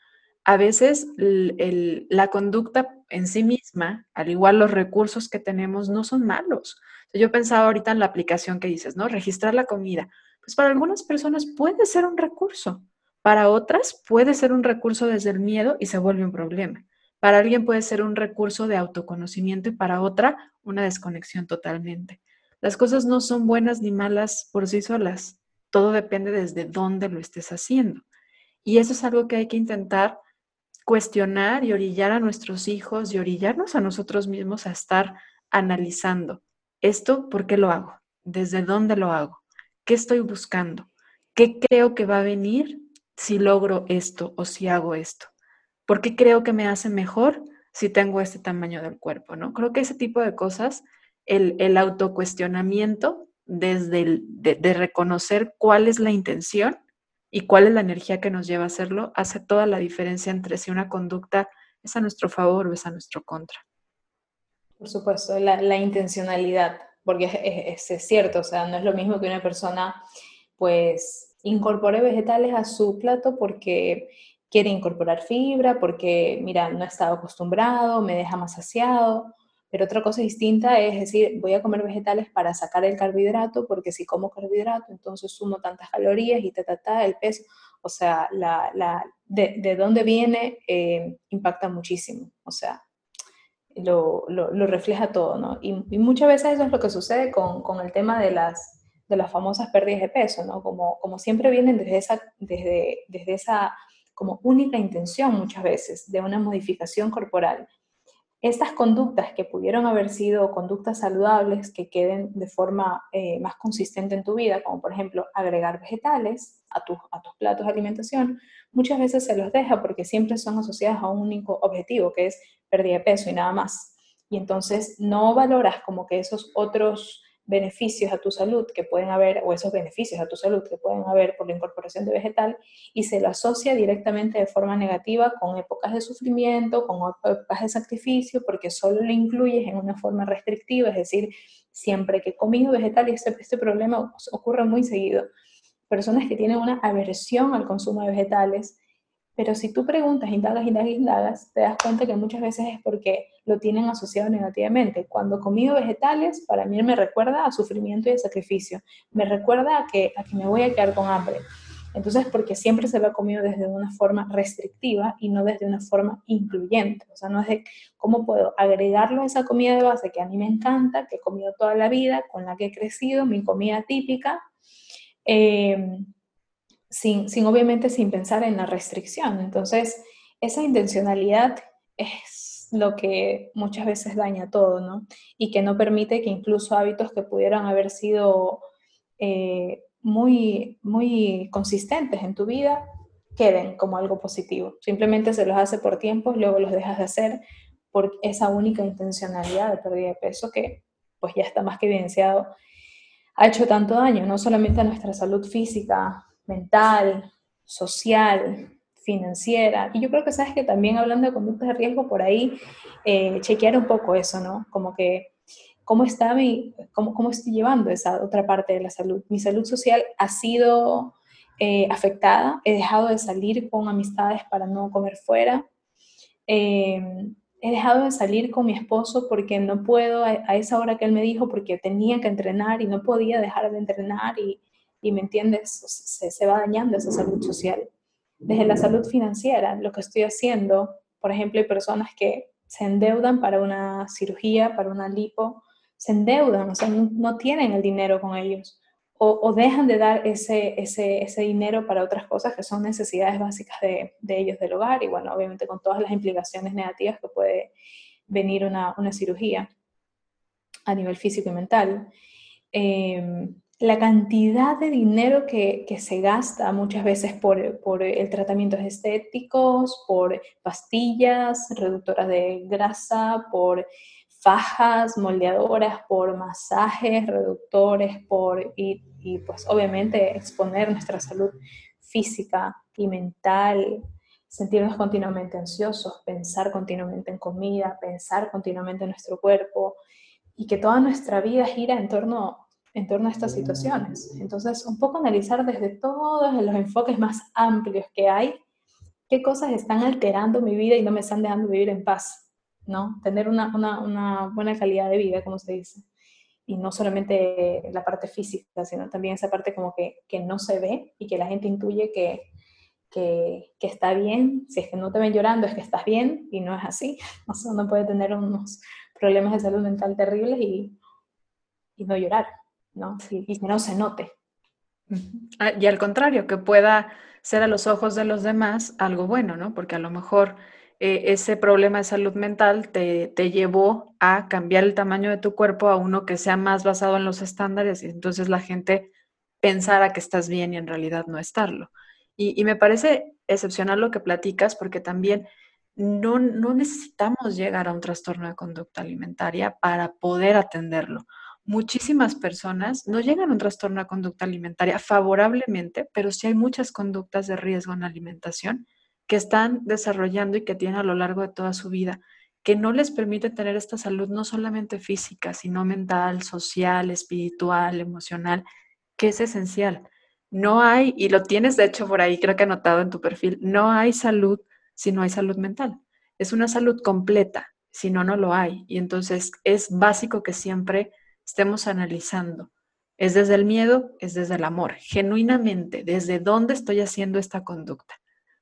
A veces la conducta en sí misma, al igual los recursos que tenemos, no son malos. Yo pensaba ahorita en la aplicación que dices, ¿no? Registrar la comida. Pues para algunas personas puede ser un recurso, para otras puede ser un recurso desde el miedo y se vuelve un problema. Para alguien puede ser un recurso de autoconocimiento y para otra una desconexión totalmente. Las cosas no son buenas ni malas por sí solas. Todo depende desde dónde lo estés haciendo. Y eso es algo que hay que intentar cuestionar y orillar a nuestros hijos y orillarnos a nosotros mismos a estar analizando. ¿Esto por qué lo hago? ¿Desde dónde lo hago? ¿Qué estoy buscando? ¿Qué creo que va a venir si logro esto o si hago esto? ¿Por qué creo que me hace mejor si tengo este tamaño del cuerpo? ¿no? Creo que ese tipo de cosas, el, el autocuestionamiento desde de, reconocer cuál es la intención y cuál es la energía que nos lleva a hacerlo, hace toda la diferencia entre si una conducta es a nuestro favor o es a nuestro contra. Por supuesto, la, intencionalidad, porque es, es, cierto, o sea, no es lo mismo que una persona pues incorpore vegetales a su plato porque quiere incorporar fibra, porque, mira, no estaba acostumbrado, me deja más saciado, pero otra cosa distinta es decir, voy a comer vegetales para sacar el carbohidrato, porque si como carbohidrato, entonces sumo tantas calorías y ta, ta, ta, el peso. O sea, la, la, de, de, dónde viene eh, impacta muchísimo. O sea, lo, lo, lo refleja todo, ¿no? Y, y, muchas veces eso es lo que sucede con, con el tema de las, de las famosas pérdidas de peso, ¿no? Como, como siempre vienen desde esa, desde, desde esa como única intención muchas veces de una modificación corporal estas conductas que pudieron haber sido conductas saludables que queden de forma eh, más consistente en tu vida, como por ejemplo agregar vegetales a, tus a tus platos de alimentación, muchas veces se los deja porque siempre son asociadas a un único objetivo, que es pérdida de peso y nada más. Y entonces no valoras como que esos otros beneficios a tu salud que pueden haber, o esos beneficios a tu salud que pueden haber por la incorporación de vegetal, y se lo asocia directamente de forma negativa con épocas de sufrimiento, con épocas de sacrificio, porque solo lo incluyes en una forma restrictiva, es decir, siempre que he comido vegetal, y este, este problema ocurre muy seguido, personas que tienen una aversión al consumo de vegetales, pero si tú preguntas, indagas, indagas, indagas, te das cuenta que muchas veces es porque lo tienen asociado negativamente. Cuando comido vegetales, para mí me recuerda a sufrimiento y a sacrificio. Me recuerda a que, a que me voy a quedar con hambre. Entonces, porque siempre se lo ha comido desde una forma restrictiva y no desde una forma incluyente. O sea, no es de cómo puedo agregarlo a esa comida de base que a mí me encanta, que he comido toda la vida, con la que he crecido, mi comida típica. Eh, sin, obviamente sin pensar en la restricción. Entonces, esa intencionalidad es lo que muchas veces daña todo, ¿no? Y que no permite que incluso hábitos que pudieran haber sido eh, muy, muy consistentes en tu vida queden como algo positivo. Simplemente se los hace por tiempo, luego los dejas de hacer por esa única intencionalidad de pérdida de peso que pues ya está más que evidenciado, ha hecho tanto daño, no solamente a nuestra salud física, mental, social, financiera. Y yo creo que sabes que también hablando de conductas de riesgo, por ahí eh, chequear un poco eso, ¿no? Como que cómo está mi, cómo, cómo estoy llevando esa otra parte de la salud. Mi salud social ha sido eh, afectada, he dejado de salir con amistades para no comer fuera. Eh, he dejado de salir con mi esposo porque no puedo a, a, esa hora que él me dijo porque tenía que entrenar y no podía dejar de entrenar y, y me entiendes, se, se, va dañando esa salud social. Desde la salud financiera, lo que estoy haciendo, por ejemplo, hay personas que se endeudan para una cirugía, para una lipo, se endeudan, o sea, no, tienen el dinero con ellos. O, o, dejan de dar ese, ese, ese, dinero para otras cosas que son necesidades básicas de, de, ellos del hogar y bueno, obviamente con todas las implicaciones negativas que puede venir una, una cirugía a nivel físico y mental. Eh, la cantidad de dinero que, se gasta muchas veces por, por el tratamientos estéticos, por pastillas reductoras de grasa, por fajas moldeadoras, por masajes reductores, por, y pues obviamente exponer nuestra salud física y mental, sentirnos continuamente ansiosos, pensar continuamente en comida, pensar continuamente en nuestro cuerpo y que toda nuestra vida gira en torno en torno a estas situaciones. Entonces, un poco analizar desde todos los enfoques más amplios que hay, qué cosas están alterando mi vida y no me están dejando vivir en paz, ¿no? Tener una, una, una buena calidad de vida, como se dice. Y no solamente la parte física, sino también esa parte como que, que no se ve y que la gente intuye que, que, que, está bien. Si es que no te ven llorando, es que estás bien y no es así. O sea, uno puede tener unos problemas de salud mental terribles y, y no llorar. ¿No? Y, que no se note. Ah, y al contrario, que pueda ser a los ojos de los demás algo bueno, ¿no? Porque a lo mejor eh, ese problema de salud mental te, te, llevó a cambiar el tamaño de tu cuerpo a uno que sea más basado en los estándares y entonces la gente pensar a que estás bien y en realidad no estarlo. Y, me parece excepcional lo que platicas porque también no, no necesitamos llegar a un trastorno de conducta alimentaria para poder atenderlo. Muchísimas personas no llegan a un trastorno de conducta alimentaria favorablemente, pero sí hay muchas conductas de riesgo en la alimentación que están desarrollando y que tienen a lo largo de toda su vida, que no les permite tener esta salud no solamente física, sino mental, social, espiritual, emocional, que es esencial. No hay, y lo tienes de hecho por ahí, creo que anotado en tu perfil, no hay salud si no hay salud mental. Es una salud completa, si no, no lo hay. Y entonces es básico que siempre estemos analizando. ¿Es desde el miedo? ¿Es desde el amor? Genuinamente, ¿desde dónde estoy haciendo esta conducta?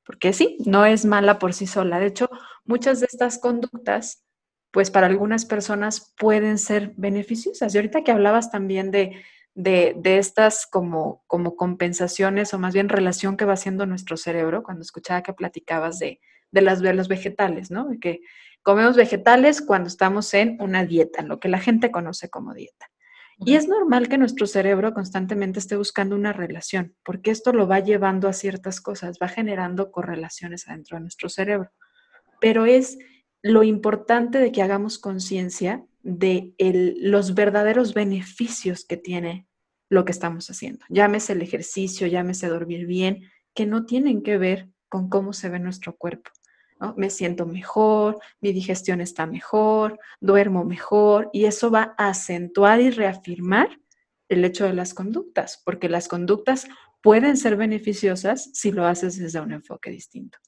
Porque sí, no es mala por sí sola. De hecho, muchas de estas conductas, pues para algunas personas pueden ser beneficiosas. Y ahorita que hablabas también de de, estas como, como compensaciones o más bien relación que va haciendo nuestro cerebro, cuando escuchaba que platicabas de, de, las, de vegetales, ¿no? De que comemos vegetales cuando estamos en una dieta, en lo que la gente conoce como dieta. Y es normal que nuestro cerebro constantemente esté buscando una relación, porque esto lo va llevando a ciertas cosas, va generando correlaciones adentro de nuestro cerebro. Pero es lo importante de que hagamos conciencia de los verdaderos beneficios que tiene lo que estamos haciendo. Llámese el ejercicio, llámese dormir bien, que no tienen que ver con cómo se ve nuestro cuerpo. Me siento mejor, mi digestión está mejor, duermo mejor y eso va a acentuar y reafirmar el hecho de las conductas, porque las conductas pueden ser beneficiosas si lo haces desde un enfoque distinto.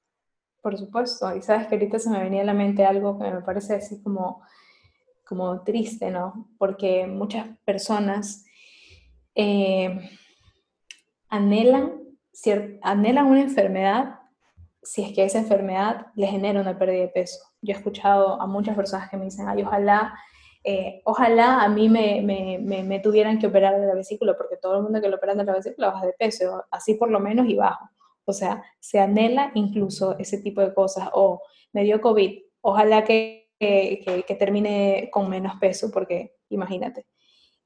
Por supuesto, y sabes que ahorita se me venía a la mente algo que me parece así como, como triste, ¿no? Porque muchas personas eh, anhelan, anhelan una enfermedad si es que esa enfermedad le genera una pérdida de peso. Yo he escuchado a muchas personas que me dicen, ay, ojalá, eh, ojalá a mí me, me, me, tuvieran que operar de la vesícula, porque todo el mundo que lo operan de la vesícula baja de peso, así por lo menos y bajo. O sea, se anhela incluso ese tipo de cosas. O me dio COVID, ojalá que, que, que termine con menos peso, porque imagínate.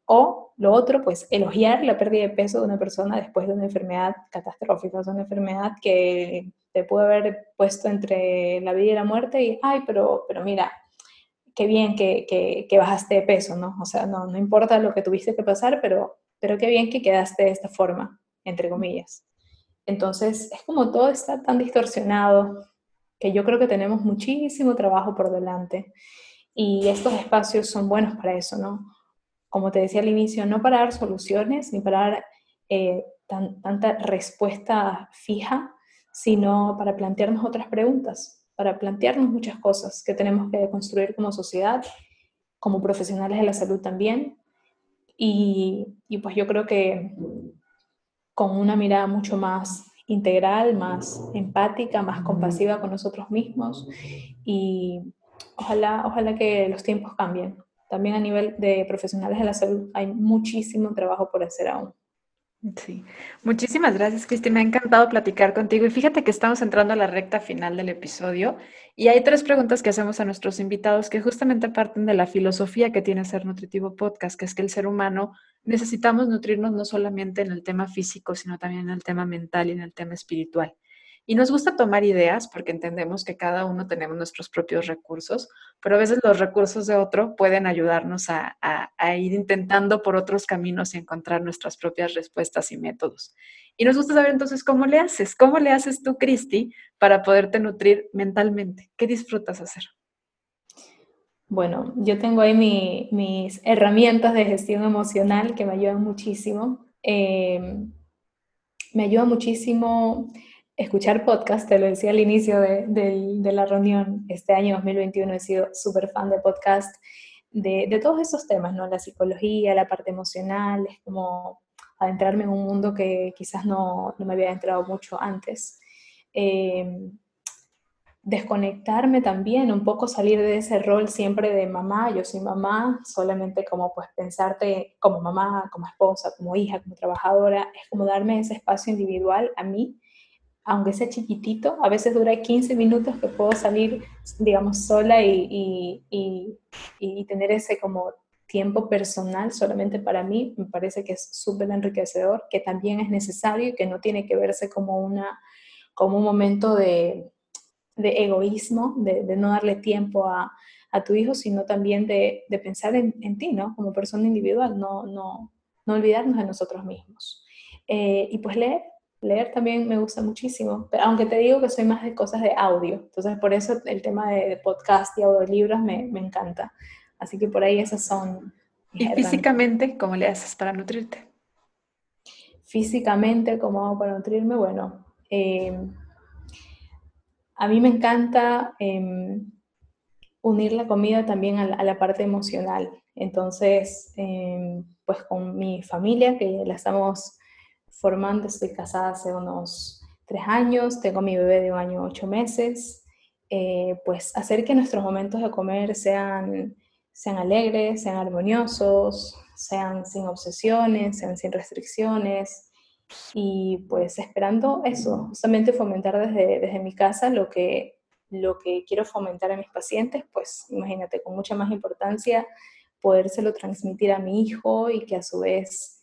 O lo otro, pues elogiar la pérdida de peso de una persona después de una enfermedad catastrófica, o sea, una enfermedad que te puede haber puesto entre la vida y la muerte y, ay, pero, pero mira, qué bien que, que, bajaste de peso, ¿no? O sea, no, no importa lo que tuviste que pasar, pero, pero qué bien que quedaste de esta forma, entre comillas. Entonces, es como todo está tan distorsionado que yo creo que tenemos muchísimo trabajo por delante y estos espacios son buenos para eso, ¿no? Como te decía al inicio, no para dar soluciones ni para dar eh, tanta respuesta fija, sino para plantearnos otras preguntas, para plantearnos muchas cosas que tenemos que construir como sociedad, como profesionales de la salud también. Y, y pues yo creo que con una mirada mucho más integral, más empática, más compasiva con nosotros mismos y ojalá, ojalá que los tiempos cambien, también a nivel de profesionales de la salud hay muchísimo trabajo por hacer aún. Sí, muchísimas gracias, Cristi. Me ha encantado platicar contigo. Y fíjate que estamos entrando a la recta final del episodio y hay tres preguntas que hacemos a nuestros invitados que justamente parten de la filosofía que tiene Ser Nutritivo Podcast, que es que el ser humano necesitamos nutrirnos no solamente en el tema físico, sino también en el tema mental y en el tema espiritual. Y nos gusta tomar ideas porque entendemos que cada uno tenemos nuestros propios recursos, pero a veces los recursos de otro pueden ayudarnos a, ir intentando por otros caminos y encontrar nuestras propias respuestas y métodos. Y nos gusta saber entonces cómo le haces, cómo le haces tú, Cristi, para poderte nutrir mentalmente. ¿Qué disfrutas hacer? Bueno, yo tengo ahí mis herramientas de gestión emocional que me ayudan muchísimo. Eh, me ayuda muchísimo escuchar podcast, te lo decía al inicio de, de, la reunión, este año 2021 he sido súper fan de podcast, de, de, todos esos temas, ¿no? La psicología, la parte emocional, es como adentrarme en un mundo que quizás no, no me había entrado mucho antes. Em, desconectarme también, un poco salir de ese rol siempre de mamá, yo soy mamá, solamente como pues pensarte como mamá, como esposa, como hija, como trabajadora, es como darme ese espacio individual a mí aunque sea chiquitito, a veces dura 15 minutos que puedo salir, digamos, sola y, y, y, tener ese como tiempo personal solamente para mí, me parece que es súper enriquecedor, que también es necesario y que no tiene que verse como, una, como un momento de, de egoísmo, de, no darle tiempo a, a, tu hijo, sino también de, de pensar en, en, ti, ¿no? Como persona individual, no, no, no olvidarnos de nosotros mismos. Eh, y pues leer, leer también me gusta muchísimo, pero aunque te digo que soy más de cosas de audio, entonces por eso el tema de, podcast y audiolibros me, me encanta. Así que por ahí esas son... ¿Y físicamente cómo le haces para nutrirte? Físicamente, ¿cómo hago para nutrirme? Bueno, eh, a mí me encanta eh, unir la comida también a la, a la parte emocional. Entonces, eh, pues con mi familia, que la estamos formando, estoy casada hace unos tres años, tengo mi bebé de un año ocho meses, eh, pues hacer que nuestros momentos de comer sean, sean alegres, sean armoniosos, sean sin obsesiones, sean sin restricciones, y pues esperando eso, justamente fomentar desde, desde mi casa lo que, lo que quiero fomentar a mis pacientes, pues imagínate, con mucha más importancia podérselo transmitir a mi hijo y que a su vez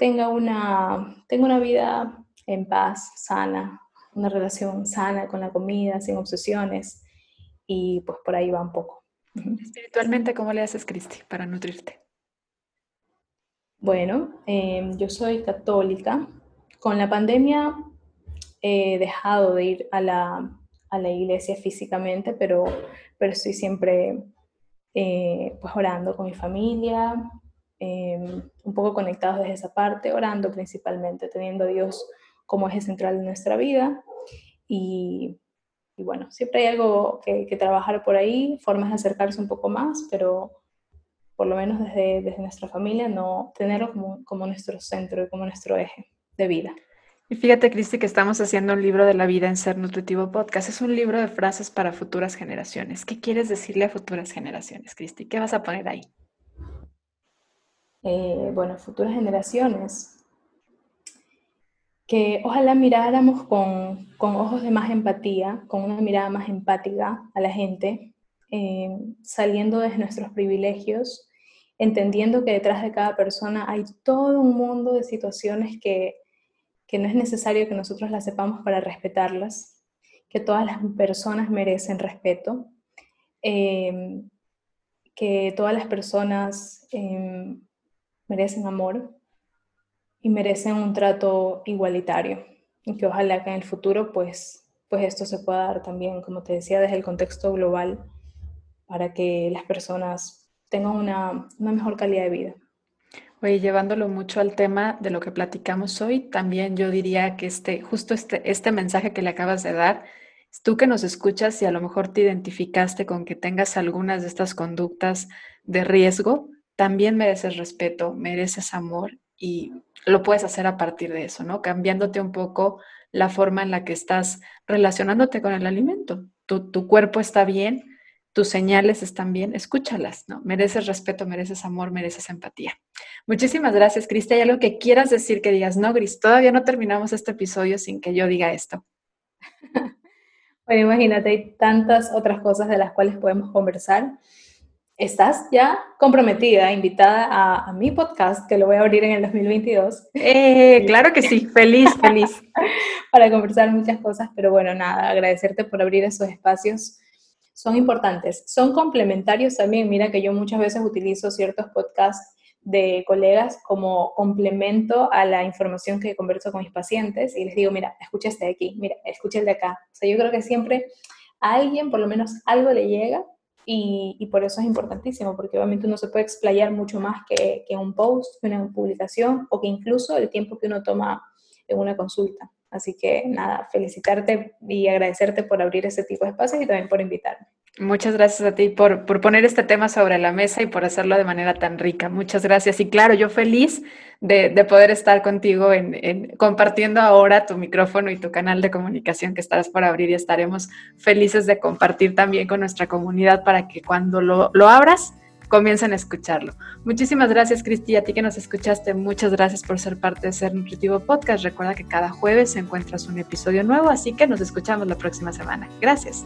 tenga una, tenga una vida en paz, sana, una relación sana con la comida, sin obsesiones, y pues por ahí va un poco. Espiritualmente, ¿cómo le haces, Cristi, para nutrirte? Bueno, eh, yo soy católica, con la pandemia he dejado de ir a la, a la iglesia físicamente, pero, pero estoy siempre eh, pues orando con mi familia, eh, un poco conectados desde esa parte, orando principalmente, teniendo a Dios como eje central de nuestra vida. Y, y bueno, siempre hay algo que, que, trabajar por ahí, formas de acercarse un poco más, pero por lo menos desde, desde nuestra familia, no tenerlo como, como nuestro centro y como nuestro eje de vida. Y fíjate, Cristi, que estamos haciendo un libro de la vida en Ser Nutritivo Podcast. Es un libro de frases para futuras generaciones. ¿Qué quieres decirle a futuras generaciones, Cristi? ¿Qué vas a poner ahí? Eh, bueno, futuras generaciones. Que ojalá miráramos con, con, ojos de más empatía, con una mirada más empática a la gente, eh, saliendo de nuestros privilegios, entendiendo que detrás de cada persona hay todo un mundo de situaciones que que no es necesario que nosotros las sepamos para respetarlas, que todas las personas merecen respeto, eh, que todas las personas eh, merecen amor y merecen un trato igualitario y que ojalá que en el futuro pues, pues esto se pueda dar también, como te decía, desde el contexto global para que las personas tengan una, una mejor calidad de vida. Oye, llevándolo mucho al tema de lo que platicamos hoy, también yo diría que este, justo este, este mensaje que le acabas de dar, tú que nos escuchas y a lo mejor te identificaste con que tengas algunas de estas conductas de riesgo, también mereces respeto, mereces amor y lo puedes hacer a partir de eso, ¿no? Cambiándote un poco la forma en la que estás relacionándote con el alimento. Tu, cuerpo está bien, tus señales están bien, escúchalas, ¿no? Mereces respeto, mereces amor, mereces empatía. Muchísimas gracias, Cristi. ¿Hay algo que quieras decir que digas, no, Gris, todavía no terminamos este episodio sin que yo diga esto? bueno, imagínate, hay tantas otras cosas de las cuales podemos conversar. Estás ya comprometida, invitada a, a mi podcast, que lo voy a abrir en el 2022. Eh, claro que sí, feliz, feliz. Para conversar muchas cosas, pero bueno, nada, agradecerte por abrir esos espacios son importantes. Son complementarios también. Mira que yo muchas veces utilizo ciertos podcasts de colegas como complemento a la información que converso con mis pacientes y les digo, mira, escucha este de aquí, mira, escucha el de acá. O sea, yo creo que siempre a alguien por lo menos algo le llega y, por eso es importantísimo, porque obviamente uno se puede explayar mucho más que, que un post, que una publicación o que incluso el tiempo que uno toma en una consulta. Así que nada, felicitarte y agradecerte por abrir ese tipo de espacios y también por invitarme. Muchas gracias a ti por, por, poner este tema sobre la mesa y por hacerlo de manera tan rica. Muchas gracias. Y claro, yo feliz de, de poder estar contigo en, en, compartiendo ahora tu micrófono y tu canal de comunicación que estarás por abrir y estaremos felices de compartir también con nuestra comunidad para que cuando lo, lo abras comiencen a escucharlo. Muchísimas gracias, Cristi, a ti que nos escuchaste. Muchas gracias por ser parte de Ser Nutritivo Podcast. Recuerda que cada jueves encuentras un episodio nuevo, así que nos escuchamos la próxima semana. Gracias.